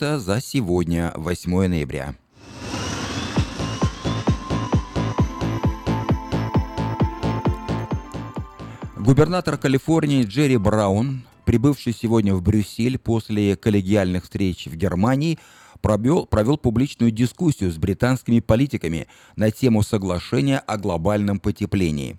Это за сегодня, 8 ноября. Губернатор Калифорнии Джерри Браун, прибывший сегодня в Брюссель после коллегиальных встреч в Германии, провел, провел публичную дискуссию с британскими политиками на тему соглашения о глобальном потеплении.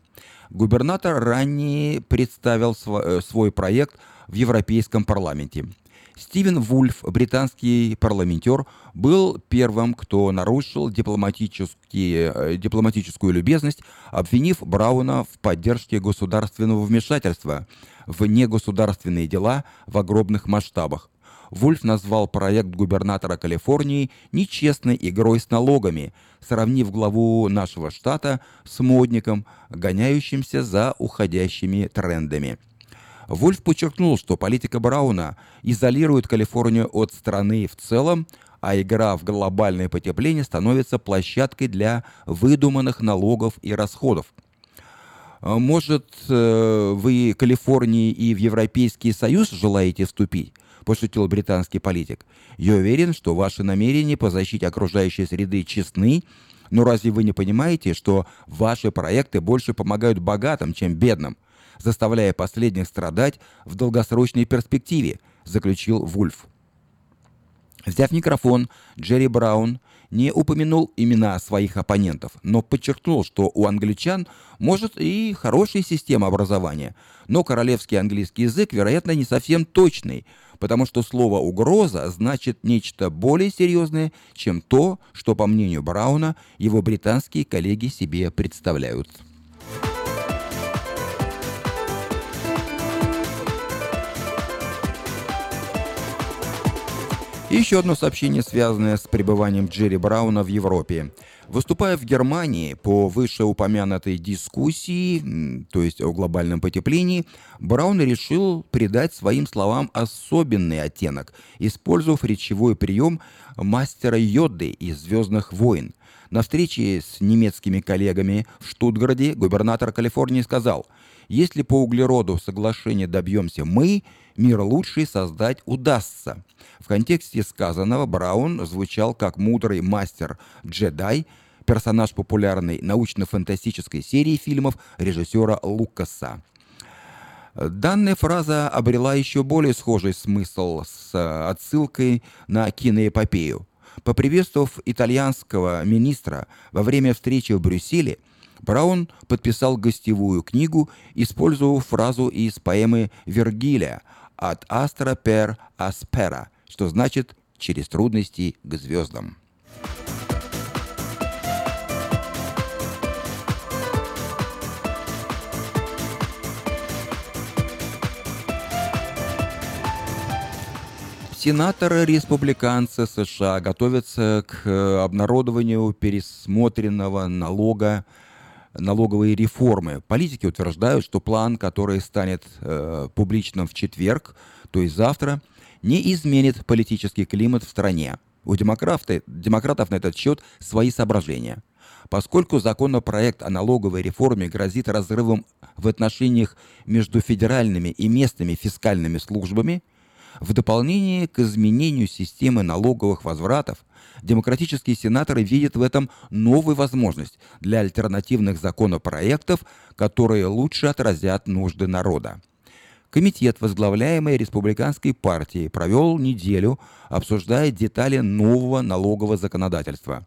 Губернатор ранее представил свой, свой проект в Европейском парламенте. Стивен Вульф, британский парламентер, был первым, кто нарушил э, дипломатическую любезность, обвинив Брауна в поддержке государственного вмешательства в негосударственные дела в огромных масштабах. Вульф назвал проект губернатора Калифорнии нечестной игрой с налогами, сравнив главу нашего штата с модником, гоняющимся за уходящими трендами. Вульф подчеркнул, что политика Брауна изолирует Калифорнию от страны в целом, а игра в глобальное потепление становится площадкой для выдуманных налогов и расходов. Может, э, вы Калифорнии и в Европейский Союз желаете вступить? – пошутил британский политик. «Я уверен, что ваши намерения по защите окружающей среды честны, но разве вы не понимаете, что ваши проекты больше помогают богатым, чем бедным, заставляя последних страдать в долгосрочной перспективе?» – заключил Вульф. Взяв микрофон, Джерри Браун не упомянул имена своих оппонентов, но подчеркнул, что у англичан может и хорошая система образования, но королевский английский язык, вероятно, не совсем точный, потому что слово «угроза» значит нечто более серьезное, чем то, что, по мнению Брауна, его британские коллеги себе представляют. И еще одно сообщение, связанное с пребыванием Джерри Брауна в Европе. Выступая в Германии по вышеупомянутой дискуссии, то есть о глобальном потеплении, Браун решил придать своим словам особенный оттенок, использовав речевой прием мастера Йоды из «Звездных войн». На встрече с немецкими коллегами в Штутгарде губернатор Калифорнии сказал, «Если по углероду соглашения добьемся мы, мир лучший создать удастся». В контексте сказанного Браун звучал как мудрый мастер-джедай, персонаж популярной научно-фантастической серии фильмов режиссера Лукаса. Данная фраза обрела еще более схожий смысл с отсылкой на киноэпопею. Поприветствовав итальянского министра во время встречи в Брюсселе, Браун подписал гостевую книгу, используя фразу из поэмы Вергилия «От астра пер аспера», что значит «через трудности к звездам». Сенаторы-республиканцы США готовятся к э, обнародованию пересмотренного налога налоговой реформы. Политики утверждают, что план, который станет э, публичным в четверг, то есть завтра, не изменит политический климат в стране. У демократов на этот счет свои соображения. Поскольку законопроект о налоговой реформе грозит разрывом в отношениях между федеральными и местными фискальными службами, в дополнение к изменению системы налоговых возвратов, демократические сенаторы видят в этом новую возможность для альтернативных законопроектов, которые лучше отразят нужды народа. Комитет, возглавляемый республиканской партией, провел неделю, обсуждая детали нового налогового законодательства.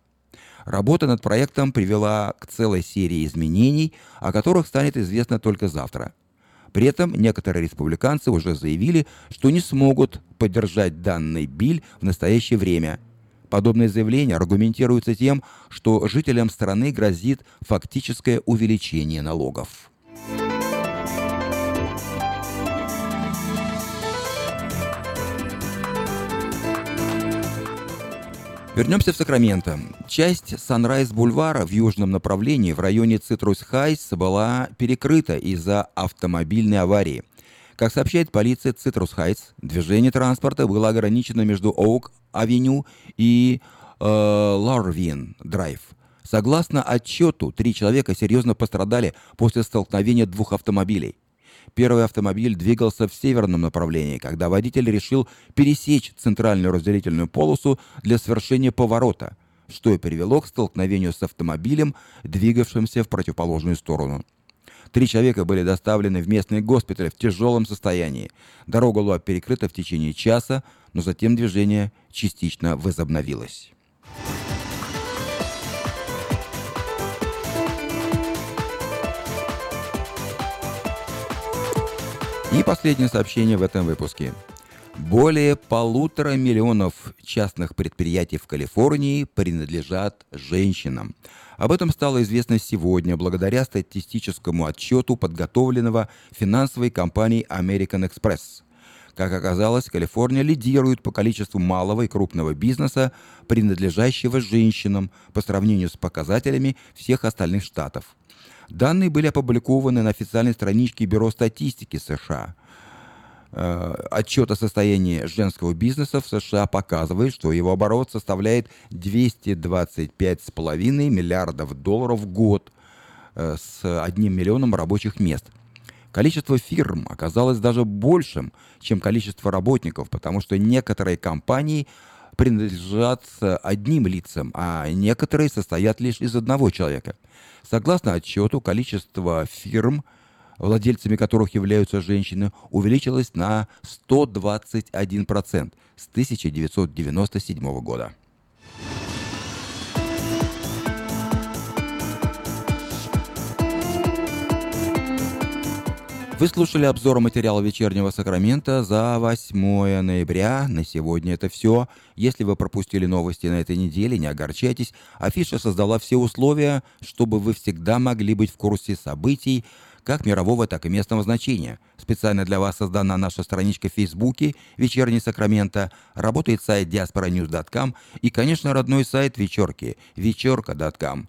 Работа над проектом привела к целой серии изменений, о которых станет известно только завтра – при этом некоторые республиканцы уже заявили, что не смогут поддержать данный биль в настоящее время. Подобные заявления аргументируются тем, что жителям страны грозит фактическое увеличение налогов. Вернемся в Сакраменто. Часть Санрайз-бульвара в южном направлении в районе Цитрус-Хайс была перекрыта из-за автомобильной аварии. Как сообщает полиция Цитрус-Хайтс, движение транспорта было ограничено между Оук-авеню и э, Ларвин-драйв. Согласно отчету, три человека серьезно пострадали после столкновения двух автомобилей. Первый автомобиль двигался в северном направлении, когда водитель решил пересечь центральную разделительную полосу для совершения поворота, что и привело к столкновению с автомобилем, двигавшимся в противоположную сторону. Три человека были доставлены в местный госпиталь в тяжелом состоянии. Дорога была перекрыта в течение часа, но затем движение частично возобновилось. И последнее сообщение в этом выпуске. Более полутора миллионов частных предприятий в Калифорнии принадлежат женщинам. Об этом стало известно сегодня благодаря статистическому отчету, подготовленного финансовой компанией American Express. Как оказалось, Калифорния лидирует по количеству малого и крупного бизнеса, принадлежащего женщинам, по сравнению с показателями всех остальных штатов. Данные были опубликованы на официальной страничке Бюро статистики США. Э, отчет о состоянии женского бизнеса в США показывает, что его оборот составляет 225,5 миллиардов долларов в год э, с одним миллионом рабочих мест. Количество фирм оказалось даже большим, чем количество работников, потому что некоторые компании принадлежат одним лицам, а некоторые состоят лишь из одного человека. Согласно отчету, количество фирм, владельцами которых являются женщины, увеличилось на 121% с 1997 года. Вы слушали обзор материала «Вечернего Сакрамента» за 8 ноября. На сегодня это все. Если вы пропустили новости на этой неделе, не огорчайтесь. Афиша создала все условия, чтобы вы всегда могли быть в курсе событий, как мирового, так и местного значения. Специально для вас создана наша страничка в Фейсбуке «Вечерний Сакрамента», работает сайт diasporanews.com и, конечно, родной сайт вечерки – вечерка.com.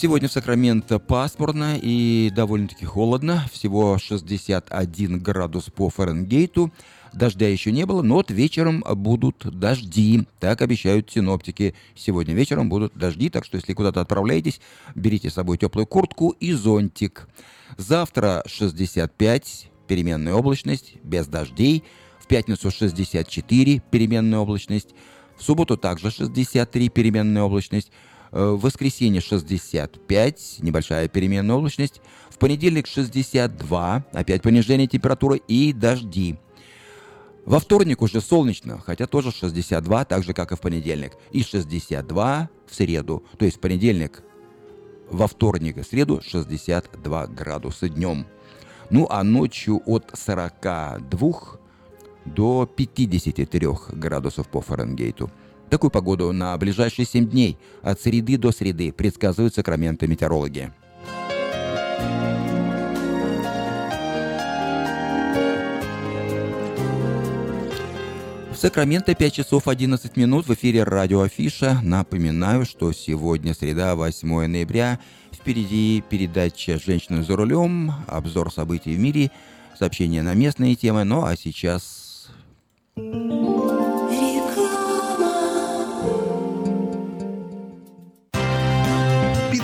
Сегодня в Сакраменто пасмурно и довольно-таки холодно. Всего 61 градус по Фаренгейту. Дождя еще не было, но вот вечером будут дожди. Так обещают синоптики. Сегодня вечером будут дожди, так что если куда-то отправляетесь, берите с собой теплую куртку и зонтик. Завтра 65, переменная облачность, без дождей. В пятницу 64, переменная облачность. В субботу также 63, переменная облачность. Э, в воскресенье 65, небольшая переменная облачность. В понедельник 62, опять понижение температуры и дожди. Во вторник уже солнечно, хотя тоже 62, так же, как и в понедельник. И 62 в среду. То есть в понедельник, во вторник и среду 62 градуса днем. Ну а ночью от 42 до 53 градусов по Фаренгейту. Такую погоду на ближайшие 7 дней от среды до среды предсказывают сакраменты метеорологи. Сакраменто 5 часов 11 минут в эфире радио Афиша. Напоминаю, что сегодня среда, 8 ноября. Впереди передача «Женщина за рулем», обзор событий в мире, сообщения на местные темы. Ну а сейчас...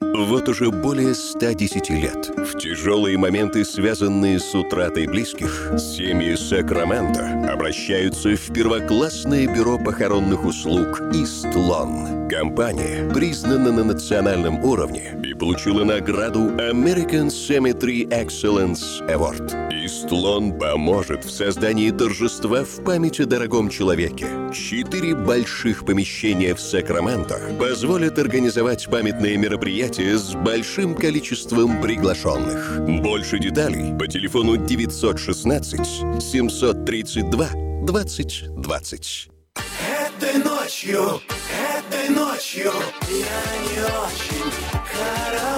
Вот уже более 110 лет. В тяжелые моменты, связанные с утратой близких, семьи Сакраменто обращаются в первоклассное бюро похоронных услуг «Истлон». Компания признана на национальном уровне и получила награду American Cemetery Excellence Award. Истлон поможет в создании торжества в память о дорогом человеке. Четыре больших помещения в Сакраменто позволят организовать памятные мероприятия с большим количеством приглашенных. Больше деталей по телефону 916 732 2020. Этой ночью, этой ночью я не очень, короче.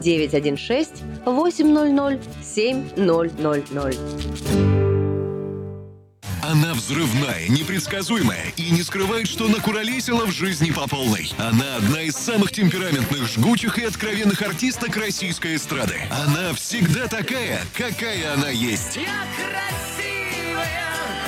916 800 7000. Она взрывная, непредсказуемая и не скрывает, что накуролесила в жизни по полной. Она одна из самых темпераментных, жгучих и откровенных артисток российской эстрады. Она всегда такая, какая она есть. Я красивая.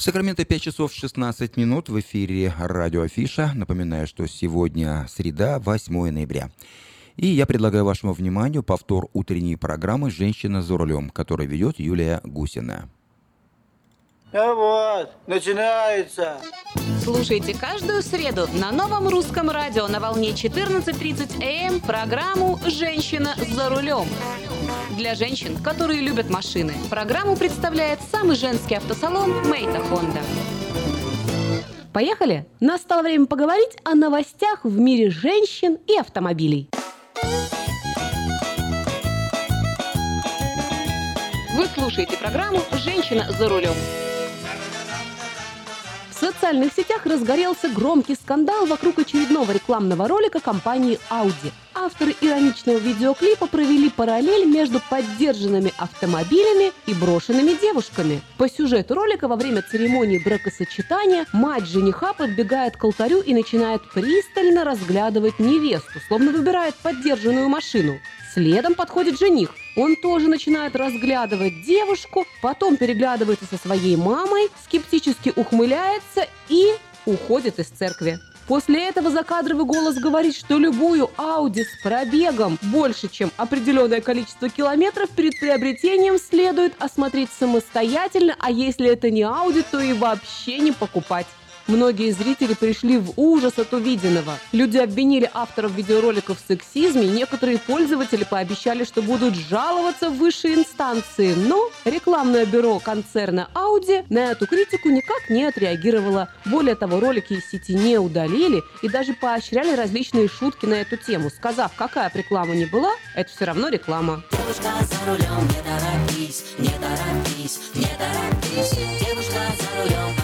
Сакраменто 5 часов 16 минут в эфире радио Афиша. Напоминаю, что сегодня среда, 8 ноября. И я предлагаю вашему вниманию повтор утренней программы «Женщина за рулем», которую ведет Юлия Гусина. А вот, начинается. Слушайте каждую среду на новом русском радио на волне 14.30 АМ программу «Женщина за рулем». Для женщин, которые любят машины, программу представляет самый женский автосалон «Мейта Хонда». Поехали? Настало время поговорить о новостях в мире женщин и автомобилей. Вы слушаете программу «Женщина за рулем». Социальных сетях разгорелся громкий скандал вокруг очередного рекламного ролика компании Audi. Авторы ироничного видеоклипа провели параллель между поддержанными автомобилями и брошенными девушками. По сюжету ролика во время церемонии бракосочетания мать жениха подбегает к алтарю и начинает пристально разглядывать невесту, словно выбирает поддержанную машину. Следом подходит жених. Он тоже начинает разглядывать девушку, потом переглядывается со своей мамой, скептически ухмыляется и уходит из церкви. После этого закадровый голос говорит, что любую Ауди с пробегом больше, чем определенное количество километров перед приобретением следует осмотреть самостоятельно, а если это не Ауди, то и вообще не покупать. Многие зрители пришли в ужас от увиденного. Люди обвинили авторов видеороликов в сексизме, некоторые пользователи пообещали, что будут жаловаться в высшие инстанции. Но рекламное бюро концерна Audi на эту критику никак не отреагировало. Более того, ролики из сети не удалили и даже поощряли различные шутки на эту тему, сказав, какая бы реклама ни была, это все равно реклама. Девушка за рулем, не торопись, не торопись, не торопись. Девушка за рулем,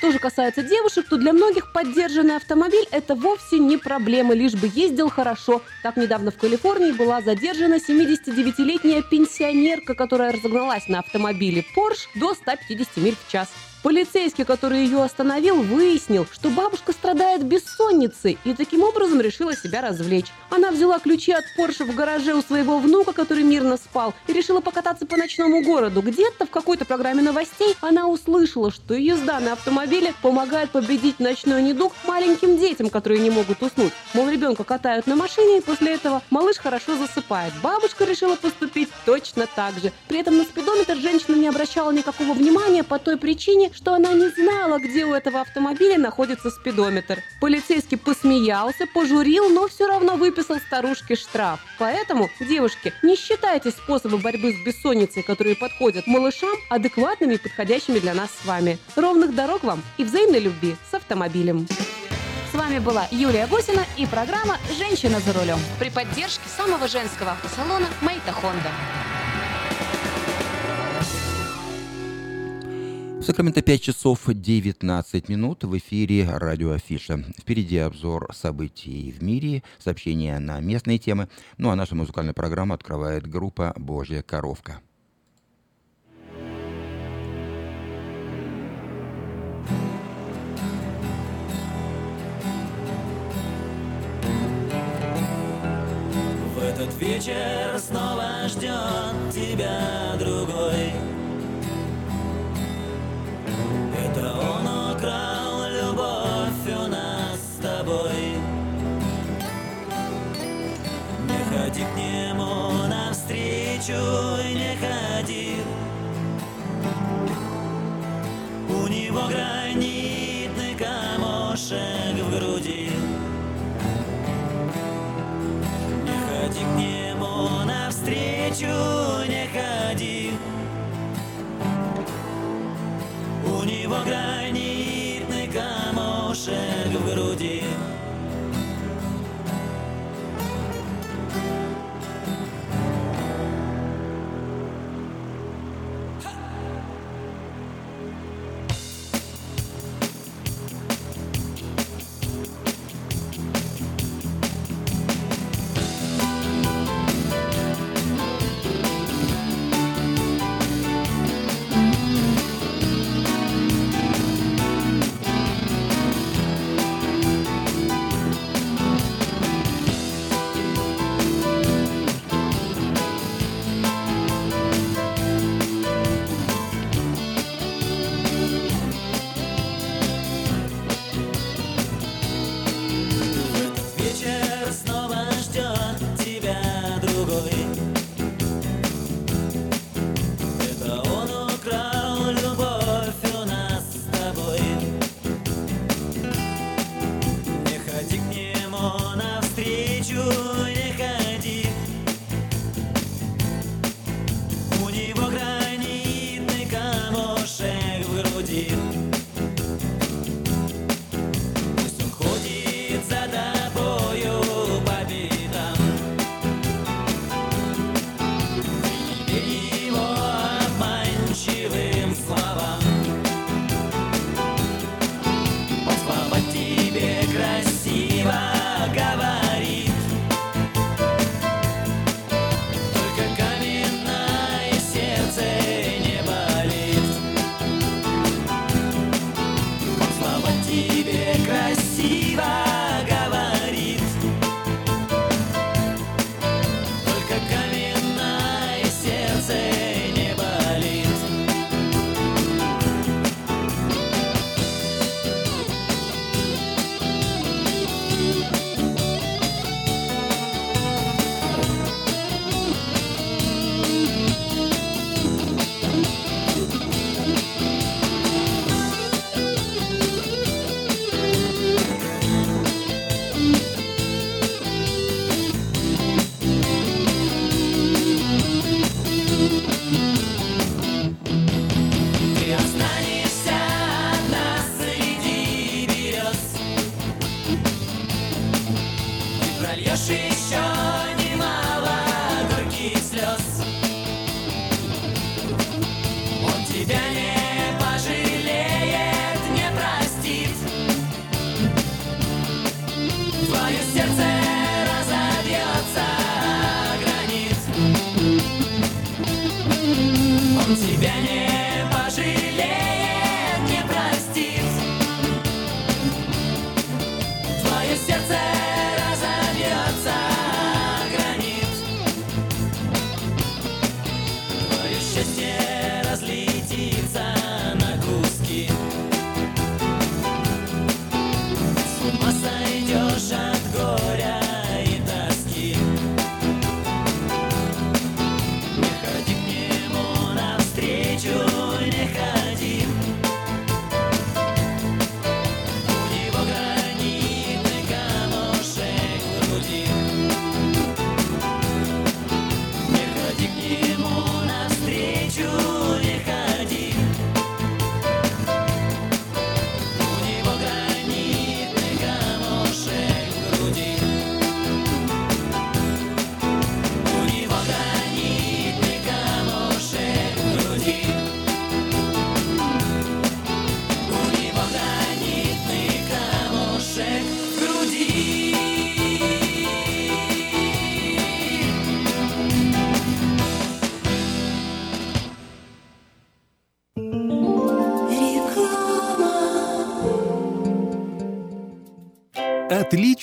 Что же касается девушек, то для многих поддержанный автомобиль – это вовсе не проблема, лишь бы ездил хорошо. Так недавно в Калифорнии была задержана 79-летняя пенсионерка, которая разогналась на автомобиле Porsche до 150 миль в час. Полицейский, который ее остановил, выяснил, что бабушка страдает бессонницей и таким образом решила себя развлечь. Она взяла ключи от Порше в гараже у своего внука, который мирно спал, и решила покататься по ночному городу. Где-то в какой-то программе новостей она услышала, что езда на автомобиле помогает победить ночной недуг маленьким детям, которые не могут уснуть. Мол, ребенка катают на машине, и после этого малыш хорошо засыпает. Бабушка решила поступить точно так же. При этом на спидометр женщина не обращала никакого внимания по той причине, что она не знала, где у этого автомобиля находится спидометр. Полицейский посмеялся, пожурил, но все равно выписал старушке штраф. Поэтому, девушки, не считайте способы борьбы с бессонницей, которые подходят малышам, адекватными и подходящими для нас с вами. Ровных дорог вам и взаимной любви с автомобилем. С вами была Юлия Гусина и программа «Женщина за рулем» при поддержке самого женского автосалона «Мейта Хонда». В Сакраменто 5 часов 19 минут в эфире радио Афиша. Впереди обзор событий в мире, сообщения на местные темы. Ну а нашу музыкальную программу открывает группа «Божья коровка». В этот вечер снова ждет тебя другой. Это он украл любовь у нас с тобой. Не ходи к нему навстречу, не ходи. У него гранитный камушек в груди. Не ходи к нему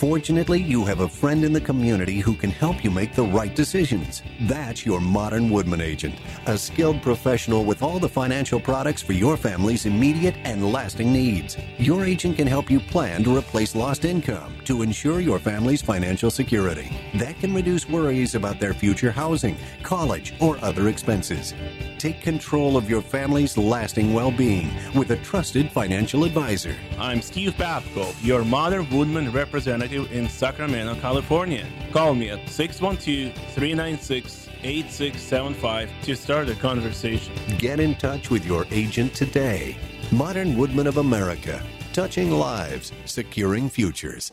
Fortunately, you have a friend in the community who can help you make the right decisions. That's your modern Woodman agent, a skilled professional with all the financial products for your family's immediate and lasting needs. Your agent can help you plan to replace lost income to ensure your family's financial security. That can reduce worries about their future housing, college, or other expenses. Take control of your family's lasting well being with a trusted financial advisor. I'm Steve Babko, your Modern Woodman representative in Sacramento, California. Call me at 612 396 8675 to start a conversation. Get in touch with your agent today. Modern Woodman of America, touching lives, securing futures.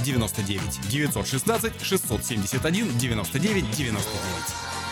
99 916 671 99 99.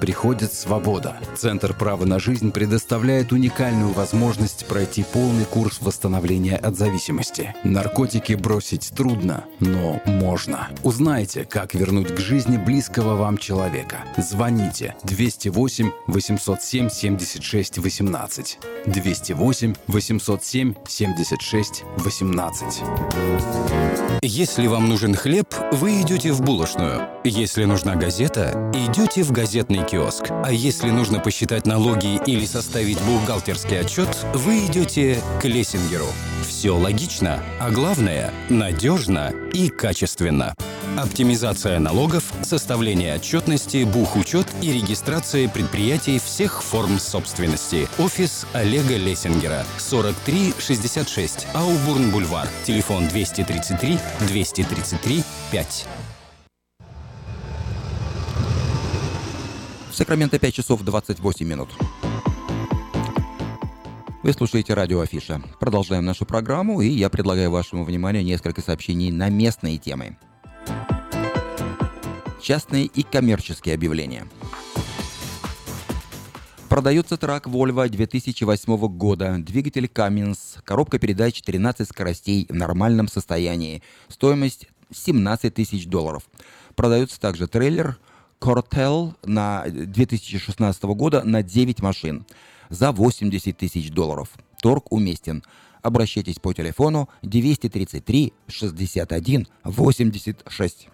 приходит свобода. Центр права на жизнь предоставляет уникальную возможность пройти полный курс восстановления от зависимости. Наркотики бросить трудно, но можно. Узнайте, как вернуть к жизни близкого вам человека. Звоните 208 807 76 18. 208 807 76 18. Если вам нужен хлеб, вы идете в булочную. Если нужна газета, идете в газетный киоск. А если нужно посчитать налоги или составить бухгалтерский отчет, вы идете к Лессингеру. Все логично, а главное – надежно и качественно. Оптимизация налогов, составление отчетности, бухучет и регистрация предприятий всех форм собственности. Офис Олега Лессингера. 4366 Аубурн-Бульвар. Телефон 233 233 5. В Сакраменто 5 часов 28 минут. Вы слушаете радио Афиша. Продолжаем нашу программу, и я предлагаю вашему вниманию несколько сообщений на местные темы. Частные и коммерческие объявления. Продается трак Volvo 2008 года, двигатель Cummins, коробка передач 13 скоростей в нормальном состоянии, стоимость 17 тысяч долларов. Продается также трейлер Cortel на 2016 года на 9 машин за 80 тысяч долларов. Торг уместен. Обращайтесь по телефону 233 61 86.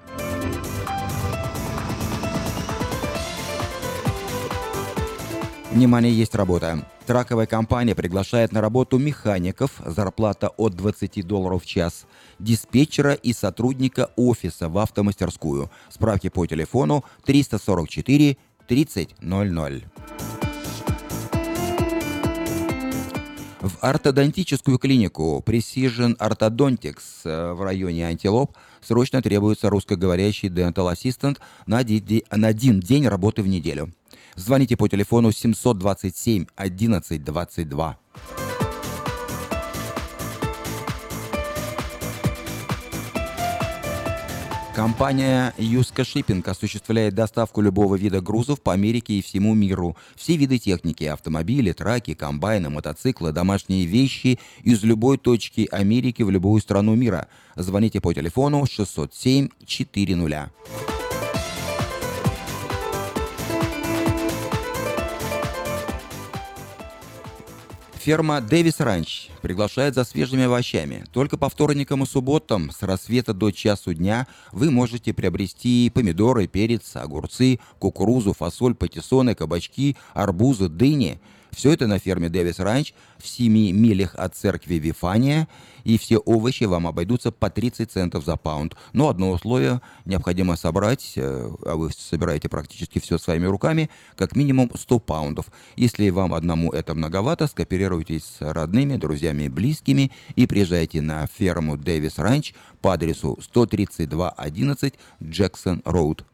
Внимание, есть работа. Траковая компания приглашает на работу механиков, зарплата от 20 долларов в час, диспетчера и сотрудника офиса в автомастерскую. Справки по телефону 344 3000. В ортодонтическую клинику Precision Orthodontics э, в районе Антилоп срочно требуется русскоговорящий dental assistant на один день работы в неделю. Звоните по телефону 727 11 22. Компания Юска Шиппинг осуществляет доставку любого вида грузов по Америке и всему миру. Все виды техники – автомобили, траки, комбайны, мотоциклы, домашние вещи – из любой точки Америки в любую страну мира. Звоните по телефону 607 400. Ферма Дэвис Ранч приглашает за свежими овощами. Только по вторникам и субботам с рассвета до часу дня вы можете приобрести помидоры, перец, огурцы, кукурузу, фасоль, патиссоны, кабачки, арбузы, дыни – все это на ферме Дэвис Ранч в 7 милях от церкви Вифания, и все овощи вам обойдутся по 30 центов за паунд. Но одно условие необходимо собрать, э, а вы собираете практически все своими руками, как минимум 100 паундов. Если вам одному это многовато, скооперируйтесь с родными, друзьями и близкими и приезжайте на ферму Дэвис Ранч по адресу 13211 Джексон Роуд.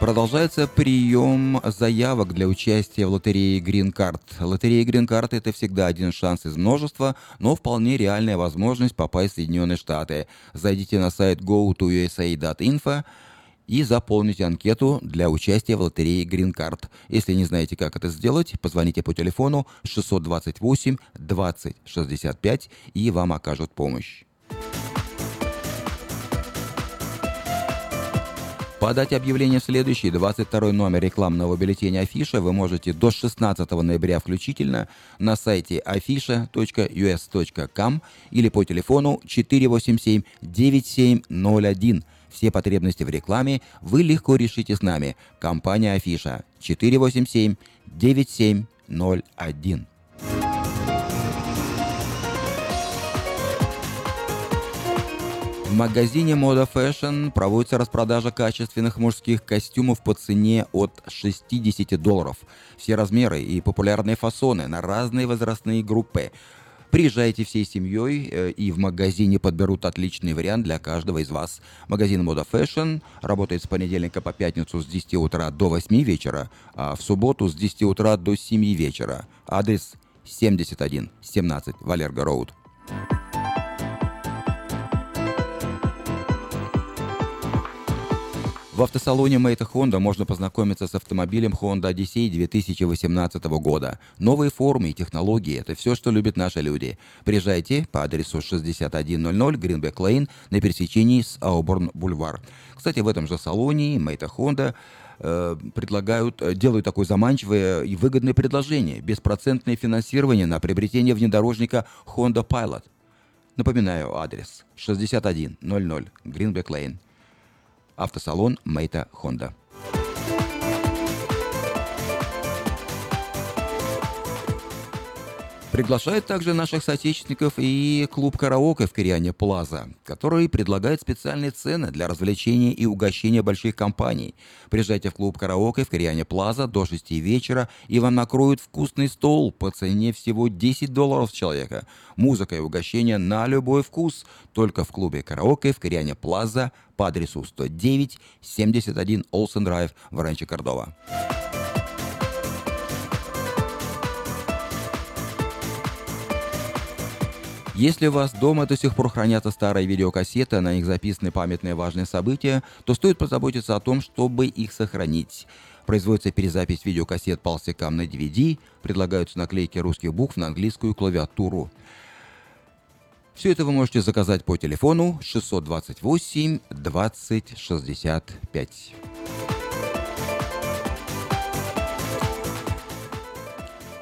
Продолжается прием заявок для участия в лотерее Green Card. Лотерея Green Card – это всегда один шанс из множества, но вполне реальная возможность попасть в Соединенные Штаты. Зайдите на сайт go2usa.info и заполните анкету для участия в лотерее Green Card. Если не знаете, как это сделать, позвоните по телефону 628 20 65 и вам окажут помощь. Подать объявление в следующий 22 номер рекламного бюллетеня Афиша вы можете до 16 ноября включительно на сайте afisha.us.com или по телефону 487-9701. Все потребности в рекламе вы легко решите с нами. Компания Афиша 487-9701. В магазине Moda Fashion проводится распродажа качественных мужских костюмов по цене от 60 долларов. Все размеры и популярные фасоны на разные возрастные группы. Приезжайте всей семьей э, и в магазине подберут отличный вариант для каждого из вас. Магазин Moda Fashion работает с понедельника по пятницу с 10 утра до 8 вечера, а в субботу с 10 утра до 7 вечера. Адрес 7117 Валерго Роуд. В автосалоне Мэйта Honda можно познакомиться с автомобилем Honda Odyssey 2018 года. Новые формы и технологии – это все, что любят наши люди. Приезжайте по адресу 6100 Гринбек Лейн на пересечении с Ауборн Бульвар. Кстати, в этом же салоне Мэйта Honda э, предлагают, э, делают такое заманчивое и выгодное предложение – беспроцентное финансирование на приобретение внедорожника Honda Pilot. Напоминаю адрес 6100 Гринбек Лейн. Автосалон Мейта Хонда. Приглашает также наших соотечественников и клуб караоке в Кориане Плаза, который предлагает специальные цены для развлечения и угощения больших компаний. Приезжайте в клуб караоке в Кориане Плаза до 6 вечера, и вам накроют вкусный стол по цене всего 10 долларов с человека. Музыка и угощение на любой вкус. Только в клубе караоке в Кориане Плаза по адресу 109 71 Олсен Драйв в Ранче Кордова. Если у вас дома до сих пор хранятся старые видеокассеты, на них записаны памятные важные события, то стоит позаботиться о том, чтобы их сохранить. Производится перезапись видеокассет полстикам на DVD, предлагаются наклейки русских букв на английскую клавиатуру. Все это вы можете заказать по телефону 628 20 65.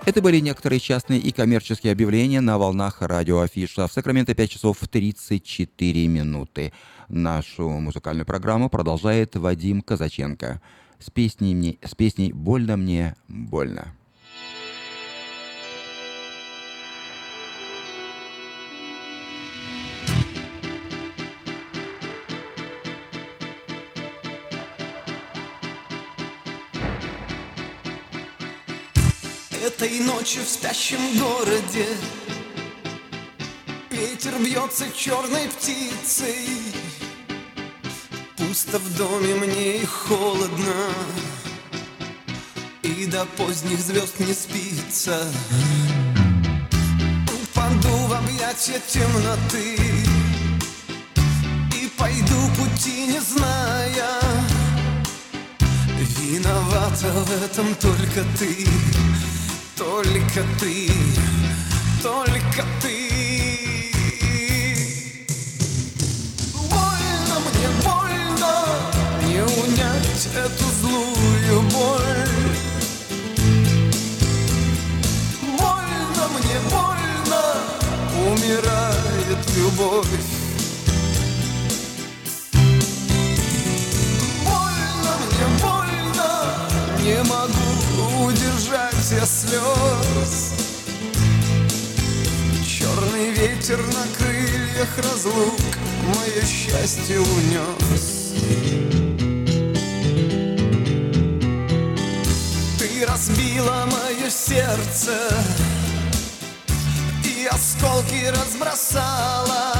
Это были некоторые частные и коммерческие объявления на волнах радио Афиша. В Сакраменто 5 часов 34 минуты. Нашу музыкальную программу продолжает Вадим Казаченко с песней, мне, с песней «Больно мне, больно». Этой ночью в спящем городе. Ветер бьется черной птицей. Пусто в доме мне и холодно. И до поздних звезд не спится. Упаду в объятия темноты. И пойду пути не зная. Виновата в этом только ты только ты, только ты. Больно мне, больно не унять эту злую боль. Больно мне, больно умирает любовь. Я слез. Черный ветер на крыльях разлук Мое счастье унес. Ты разбила мое сердце И осколки разбросала.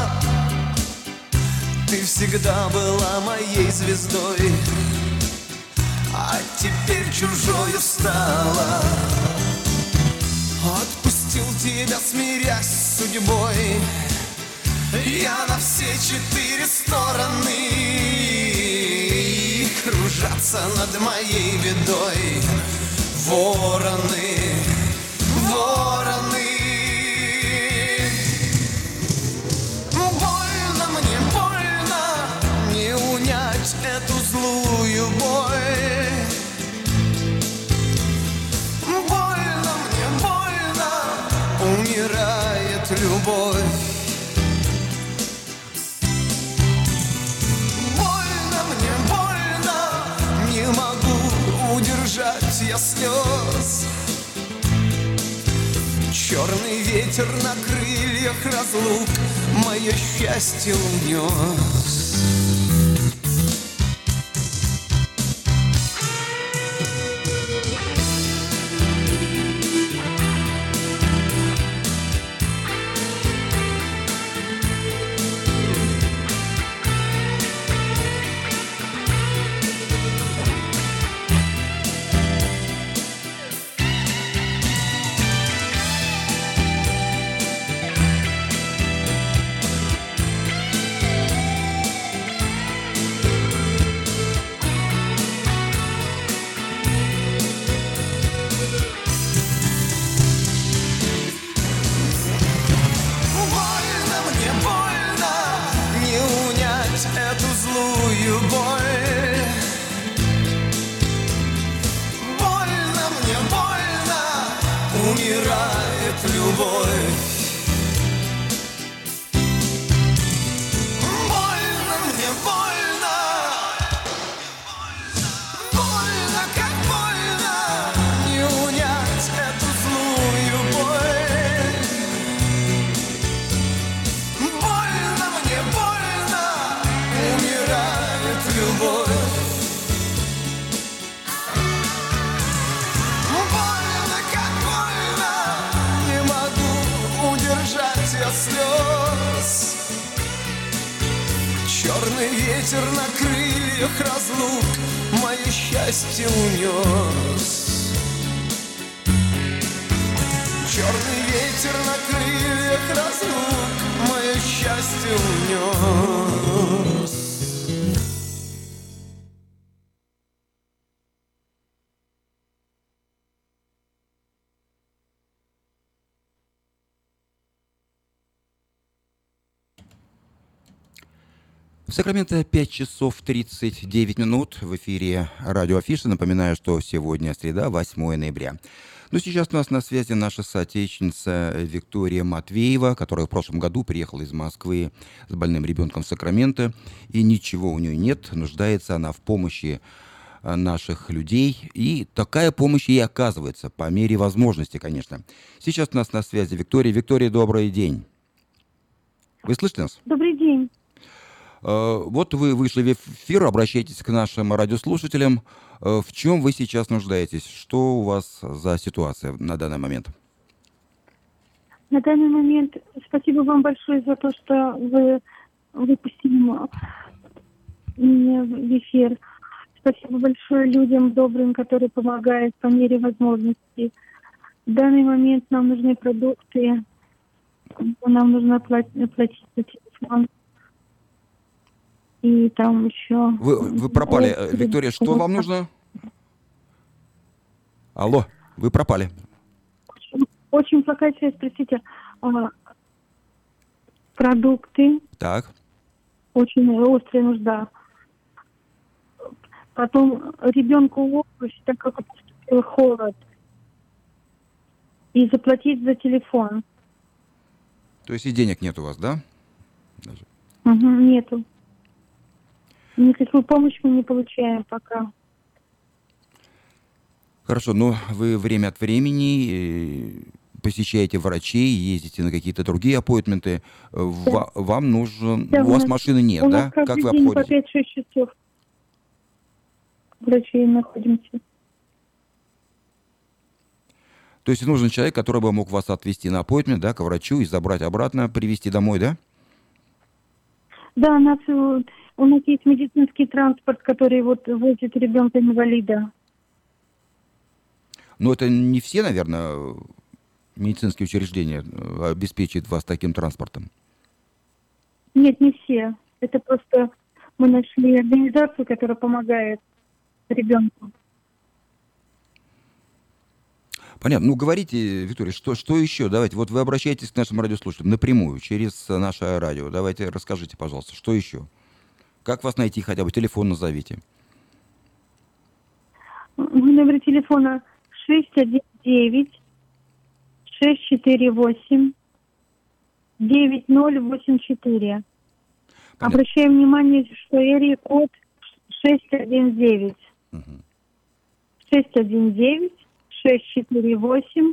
Ты всегда была моей звездой теперь чужою стала. Отпустил тебя, смирясь с судьбой. Я на все четыре стороны. Кружатся над моей бедой. Вороны, вороны любовь Больно мне, больно. Не могу удержать я слез. Черный ветер на крыльях разлук. Мое счастье унес слез. Черный ветер на крыльях разлук Мое счастье унес Черный ветер на крыльях разлук Мое счастье унес В Сакраменто 5 часов 39 минут в эфире радио Афиша. Напоминаю, что сегодня среда, 8 ноября. Ну, сейчас у нас на связи наша соотечественница Виктория Матвеева, которая в прошлом году приехала из Москвы с больным ребенком в Сакраменто, и ничего у нее нет, нуждается она в помощи э, наших людей, и такая помощь ей оказывается, по мере возможности, конечно. Сейчас у нас на связи Виктория. Виктория, добрый день. Вы слышите нас? Добрый день. Э, Вот вы вышли в эфир, обращайтесь к нашим радиослушателям. Э, В чем вы сейчас нуждаетесь? Что у вас за ситуация на данный момент? На данный момент спасибо вам большое за то, что вы выпустили меня в эфир. Спасибо большое людям добрым, которые помогают по мере возможности. В данный момент нам нужны продукты, нам нужно оплатить за телефон. И там еще... Вы, вы пропали. Э, Виктория, что вам нужно? Алло, вы пропали. Очень плохая связь, простите. А, продукты, Так. очень острая нужда. Потом ребенку обувь, так как поступил холод. И заплатить за телефон. То есть и денег нет у вас, да? Мгм, нету. Никакую помощь мы не получаем пока. Хорошо, но вы время от времени э, посещаете врачей, ездите на какие-то другие аппойтменты. Ва- Вам нужен... Да, у вас машины нет, у да? нас Как вы день по обходите? 5-6 часов врачей находимся. То есть нужен человек, который бы мог вас отвезти на аппойтмент, да, к врачу и забрать обратно, привезти домой, да? Да, нас, у нас есть медицинский транспорт, который вот возит ребенка-инвалида. Но это не все, наверное, медицинские учреждения э, обеспечивают вас таким транспортом. Нет, не все. Это просто мы нашли организацию, которая помогает ребенку. Понятно. Ну, говорите, Виктория, что, что еще? Давайте, вот вы обращаетесь к нашим радиослушателям напрямую, через наше радио. Давайте расскажите, пожалуйста, что еще? Как вас найти хотя бы? Телефон назовите. Номер телефона 619 648 9084. Обращаем внимание, что эрия код 619. 619 648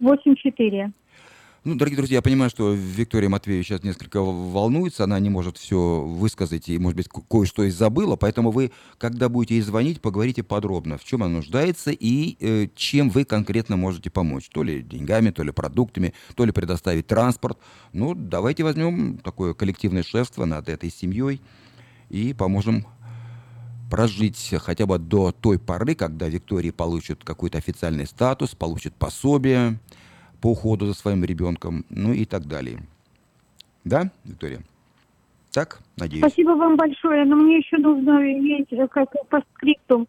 84. Ну, дорогие друзья, я понимаю, что Виктория Матвеева сейчас несколько волнуется, она не может все высказать и, может быть, ко- кое-что и забыла, поэтому вы, когда будете ей звонить, поговорите подробно, в чем она нуждается и э, чем вы конкретно можете помочь. То ли деньгами, то ли продуктами, то ли предоставить транспорт. Ну, давайте возьмем такое коллективное шефство над этой семьей и поможем прожить хотя бы до той поры, когда Виктория получит какой-то официальный статус, получит пособие по уходу за своим ребенком, ну и так далее. Да, Виктория? Так, надеюсь. Спасибо вам большое, но мне еще нужно иметь э, как по скрипту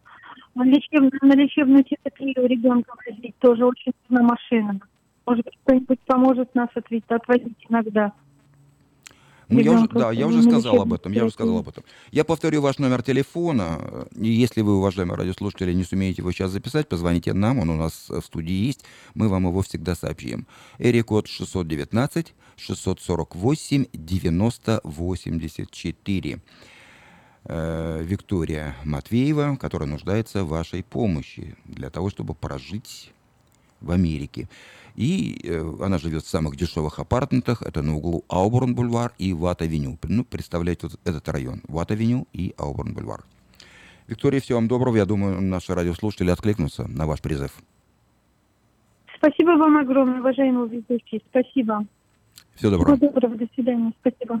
лечеб- на лечебную терапию ребенка возить. Тоже очень нужна машина. Может кто-нибудь поможет нас отвезти, отвозить иногда. Ну, я уже, да, я уже сказал об этом, я уже сказал об этом. Я повторю ваш номер телефона, если вы, уважаемые радиослушатели, не сумеете его сейчас записать, позвоните нам, он у нас в студии есть, мы вам его всегда сообщим. Эри-код 619 648 90 84. Э, Виктория Матвеева, которая нуждается в вашей помощи для того, чтобы прожить в Америке. И э, она живет в самых дешевых апартаментах. Это на углу Ауборн-бульвар и Ват-авеню. Ну, представляете вот этот район. Ват-авеню и Ауборн-бульвар. Виктория, всего вам доброго. Я думаю, наши радиослушатели откликнутся на ваш призыв. Спасибо вам огромное, уважаемый ведущий. Спасибо. Всего доброго. Всего доброго. До свидания. Спасибо.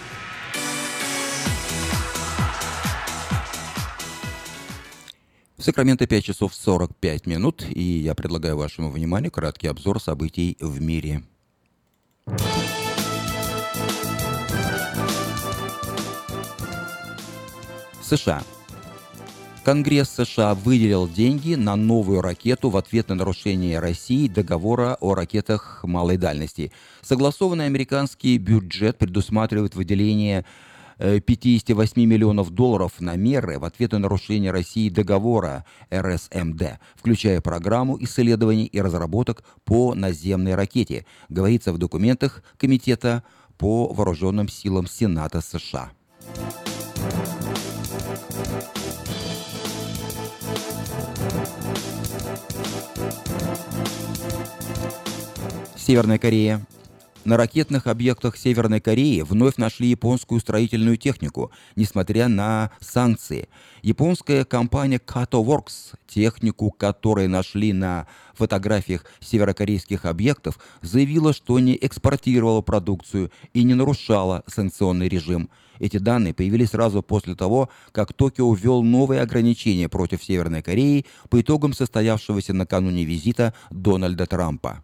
В Сакраменто 5 часов 45 минут, и я предлагаю вашему вниманию краткий обзор событий в мире. США. Конгресс США выделил деньги на новую ракету в ответ на нарушение России договора о ракетах малой дальности. Согласованный американский бюджет предусматривает выделение 58 миллионов долларов на меры в ответ на нарушение России договора РСМД, включая программу исследований и разработок по наземной ракете, говорится в документах Комитета по вооруженным силам Сената США. Северная Корея. На ракетных объектах Северной Кореи вновь нашли японскую строительную технику, несмотря на санкции. Японская компания Kato Works, технику которой нашли на фотографиях северокорейских объектов, заявила, что не экспортировала продукцию и не нарушала санкционный режим. Эти данные появились сразу после того, как Токио ввел новые ограничения против Северной Кореи по итогам состоявшегося накануне визита Дональда Трампа.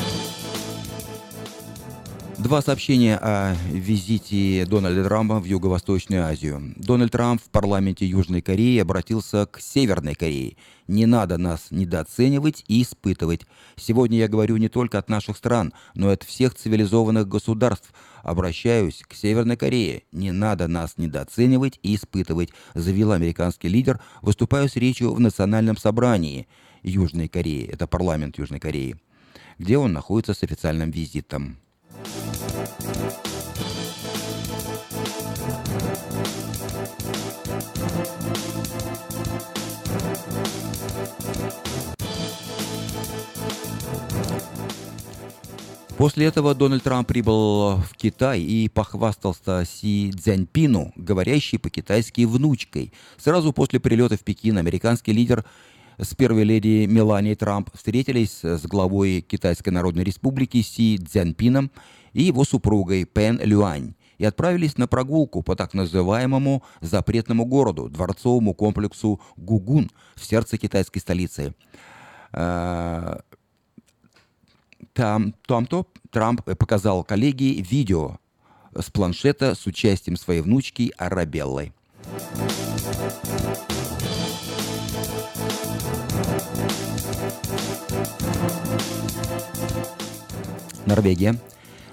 Два сообщения о визите Дональда Трампа в Юго-Восточную Азию. Дональд Трамп в парламенте Южной Кореи обратился к Северной Корее. Не надо нас недооценивать и испытывать. Сегодня я говорю не только от наших стран, но и от всех цивилизованных государств. Обращаюсь к Северной Корее. Не надо нас недооценивать и испытывать, заявил американский лидер, выступая с речью в Национальном собрании Южной Кореи. Это парламент Южной Кореи, где он находится с официальным визитом. После этого Дональд Трамп прибыл в Китай и похвастался Си Цзяньпину, говорящей по-китайски внучкой. Сразу после прилета в Пекин американский лидер с первой леди Меланией Трамп встретились с главой Китайской Народной Республики Си Цзяньпином и его супругой Пен Люань и отправились на прогулку по так называемому запретному городу, дворцовому комплексу Гугун в сердце китайской столицы. Э, там, там-то Трамп показал коллеге видео с планшета с участием своей внучки Арабеллы. Норвегия.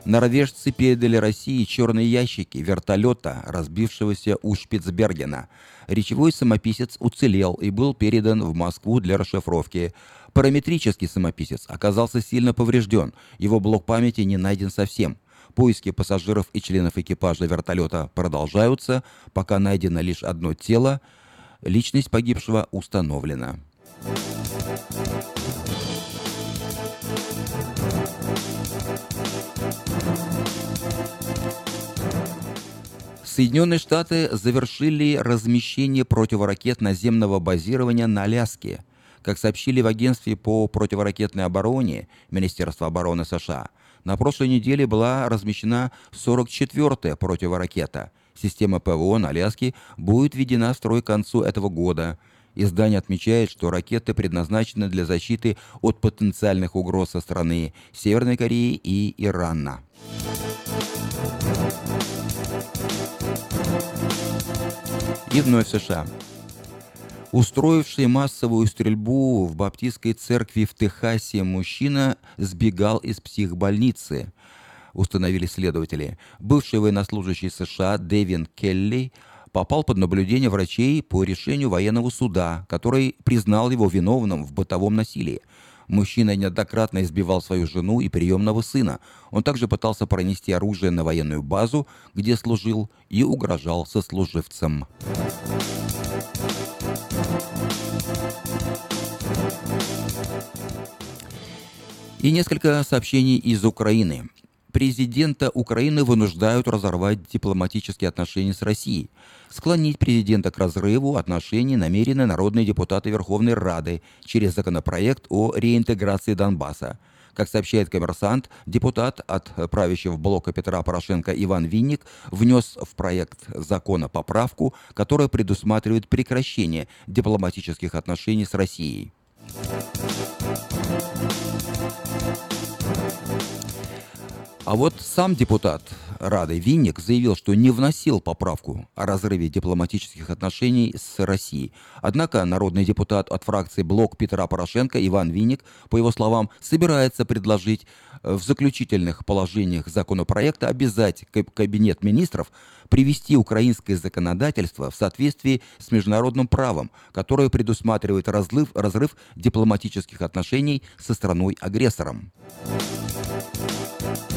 Норвежцы передали России черные ящики вертолета, разбившегося у Шпицбергена. Речевой самописец уцелел и был передан в Москву для расшифровки. Параметрический самописец оказался сильно поврежден, его блок памяти не найден совсем. Поиски пассажиров и членов экипажа вертолета продолжаются, пока найдено лишь одно тело. Личность погибшего установлена. Соединенные Штаты завершили размещение противоракет наземного базирования на Аляске. Как сообщили в агентстве по противоракетной обороне Министерства обороны США, на прошлой неделе была размещена 44-я противоракета. Система ПВО на Аляске будет введена в строй к концу этого года. Издание отмечает, что ракеты предназначены для защиты от потенциальных угроз со стороны Северной Кореи и Ирана. И вновь США. Устроивший массовую стрельбу в баптистской церкви в Техасе мужчина сбегал из психбольницы, установили следователи. Бывший военнослужащий США Дэвин Келли попал под наблюдение врачей по решению военного суда, который признал его виновным в бытовом насилии. Мужчина неоднократно избивал свою жену и приемного сына. Он также пытался пронести оружие на военную базу, где служил, и угрожал сослуживцам. И несколько сообщений из Украины. Президента Украины вынуждают разорвать дипломатические отношения с Россией. Склонить президента к разрыву отношений намерены народные депутаты Верховной Рады через законопроект о реинтеграции Донбасса. Как сообщает коммерсант, депутат от правящего блока Петра Порошенко Иван Винник внес в проект закона поправку, которая предусматривает прекращение дипломатических отношений с Россией. А вот сам депутат Рады Винник заявил, что не вносил поправку о разрыве дипломатических отношений с Россией. Однако народный депутат от фракции «Блок» Петра Порошенко Иван Винник, по его словам, собирается предложить в заключительных положениях законопроекта обязать Кабинет министров привести украинское законодательство в соответствии с международным правом, которое предусматривает разрыв, разрыв дипломатических отношений со страной-агрессором. Thank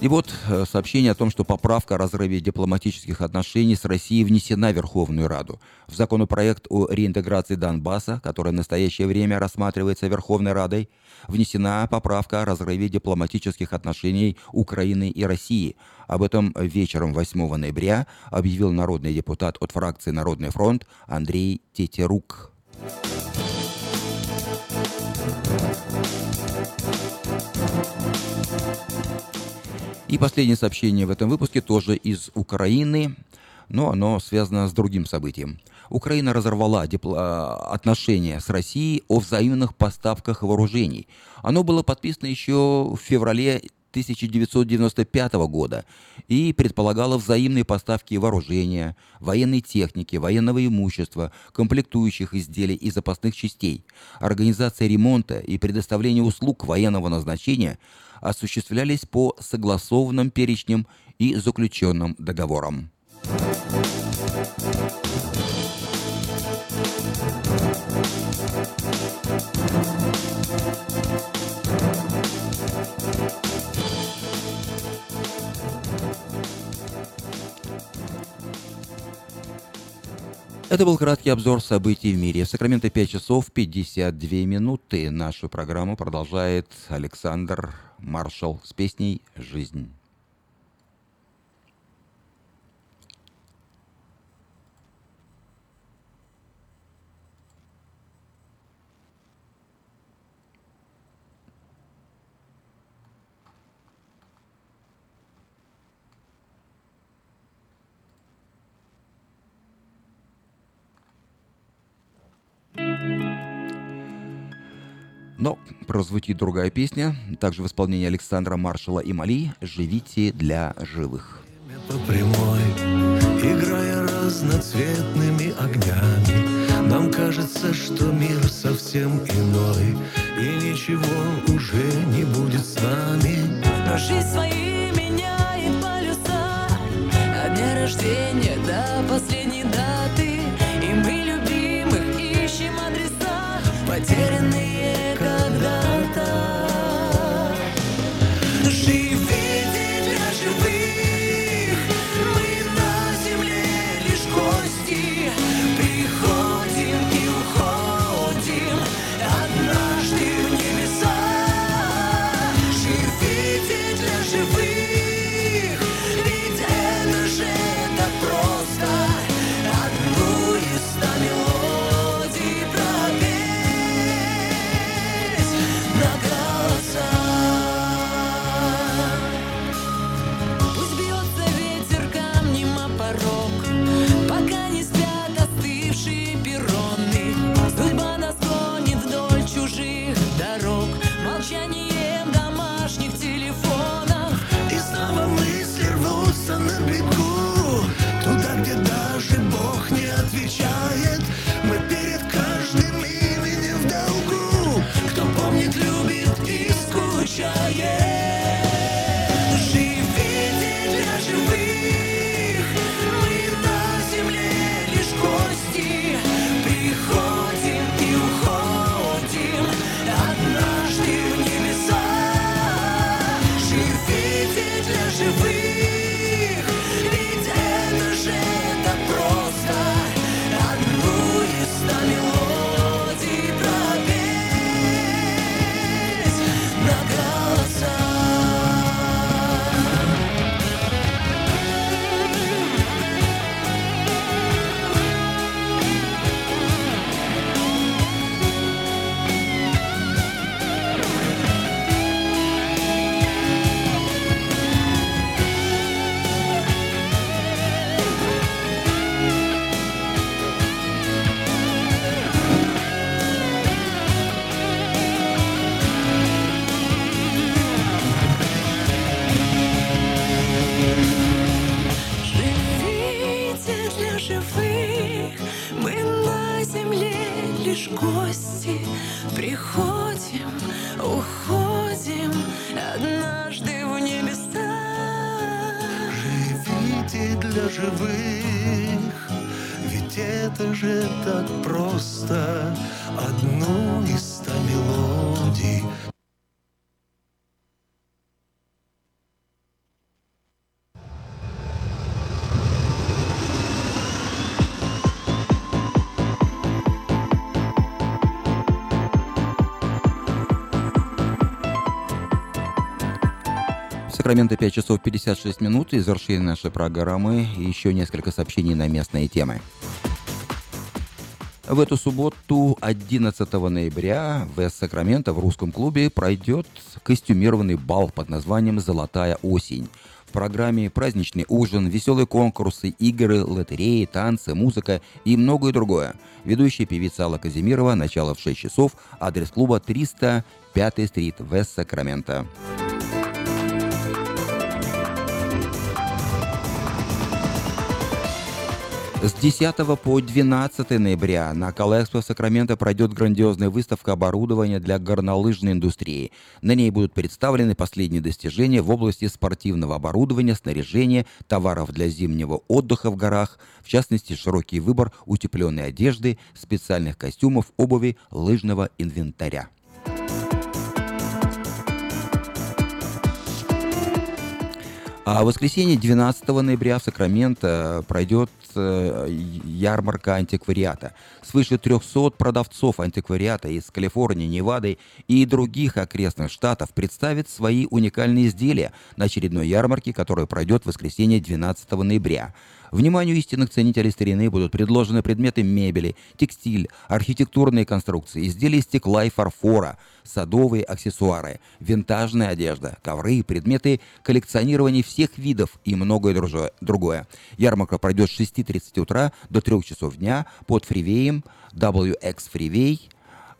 И вот э, сообщение о том, что поправка о разрыве дипломатических отношений с Россией внесена в Верховную Раду. В законопроект о реинтеграции Донбасса, который в настоящее время рассматривается Верховной Радой, внесена поправка о разрыве дипломатических отношений Украины и России. Об этом вечером 8 ноября объявил народный депутат от фракции «Народный фронт» Андрей Тетерук. И последнее сообщение в этом выпуске тоже из Украины, но оно связано с другим событием. Украина разорвала дипло- отношения с Россией о взаимных поставках вооружений. Оно было подписано еще в феврале 1995 года и предполагало взаимные поставки вооружения, военной техники, военного имущества, комплектующих изделий и запасных частей. Организация ремонта и предоставление услуг военного назначения осуществлялись по согласованным перечням и заключенным договорам. Это был краткий обзор событий в мире. В Сакраменто 5 часов 52 минуты. Нашу программу продолжает Александр Маршал с песней «Жизнь». Но прозвучит другая песня, также в исполнении Александра Маршала и Мали «Живите для живых». по прямой, играя разноцветными огнями. Нам кажется, что мир совсем иной, и ничего уже не будет с нами. Но жизнь свои меняет полюса От дня рождения до последней даты Сакраменто 5 часов 56 минут и завершение нашей программы. Еще несколько сообщений на местные темы. В эту субботу, 11 ноября, в Сакраменто в русском клубе пройдет костюмированный бал под названием «Золотая осень». В программе праздничный ужин, веселые конкурсы, игры, лотереи, танцы, музыка и многое другое. Ведущая певица Алла Казимирова, начало в 6 часов, адрес клуба 305 стрит, Вест Сакраменто. С 10 по 12 ноября на Калэкспо в Сакраменто пройдет грандиозная выставка оборудования для горнолыжной индустрии. На ней будут представлены последние достижения в области спортивного оборудования, снаряжения, товаров для зимнего отдыха в горах, в частности, широкий выбор утепленной одежды, специальных костюмов, обуви, лыжного инвентаря. А в воскресенье 12 ноября в Сакраменто пройдет ярмарка антиквариата. Свыше 300 продавцов антиквариата из Калифорнии, Невады и других окрестных штатов представят свои уникальные изделия на очередной ярмарке, которая пройдет в воскресенье 12 ноября. Вниманию истинных ценителей старины будут предложены предметы мебели, текстиль, архитектурные конструкции, изделия из стекла и фарфора, садовые аксессуары, винтажная одежда, ковры, предметы коллекционирования всех видов и многое другое. Ярмарка пройдет с 6.30 утра до 3 часов дня под фривеем WX Freeway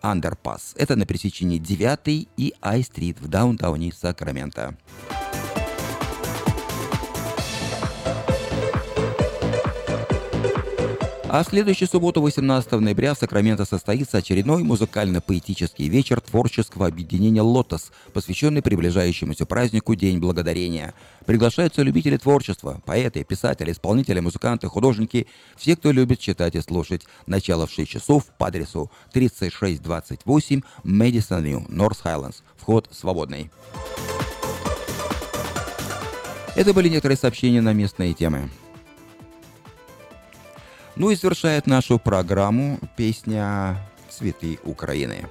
Underpass. Это на пересечении 9 и I-стрит в даунтауне Сакраменто. А в следующую субботу, 18 ноября, в Сакраменто состоится очередной музыкально-поэтический вечер творческого объединения «Лотос», посвященный приближающемуся празднику День Благодарения. Приглашаются любители творчества, поэты, писатели, исполнители, музыканты, художники, все, кто любит читать и слушать. Начало в 6 часов по адресу 3628 Мэдисон Вью, Норс Хайлендс. Вход свободный. Это были некоторые сообщения на местные темы. Ну и завершает нашу программу песня «Цветы Украины».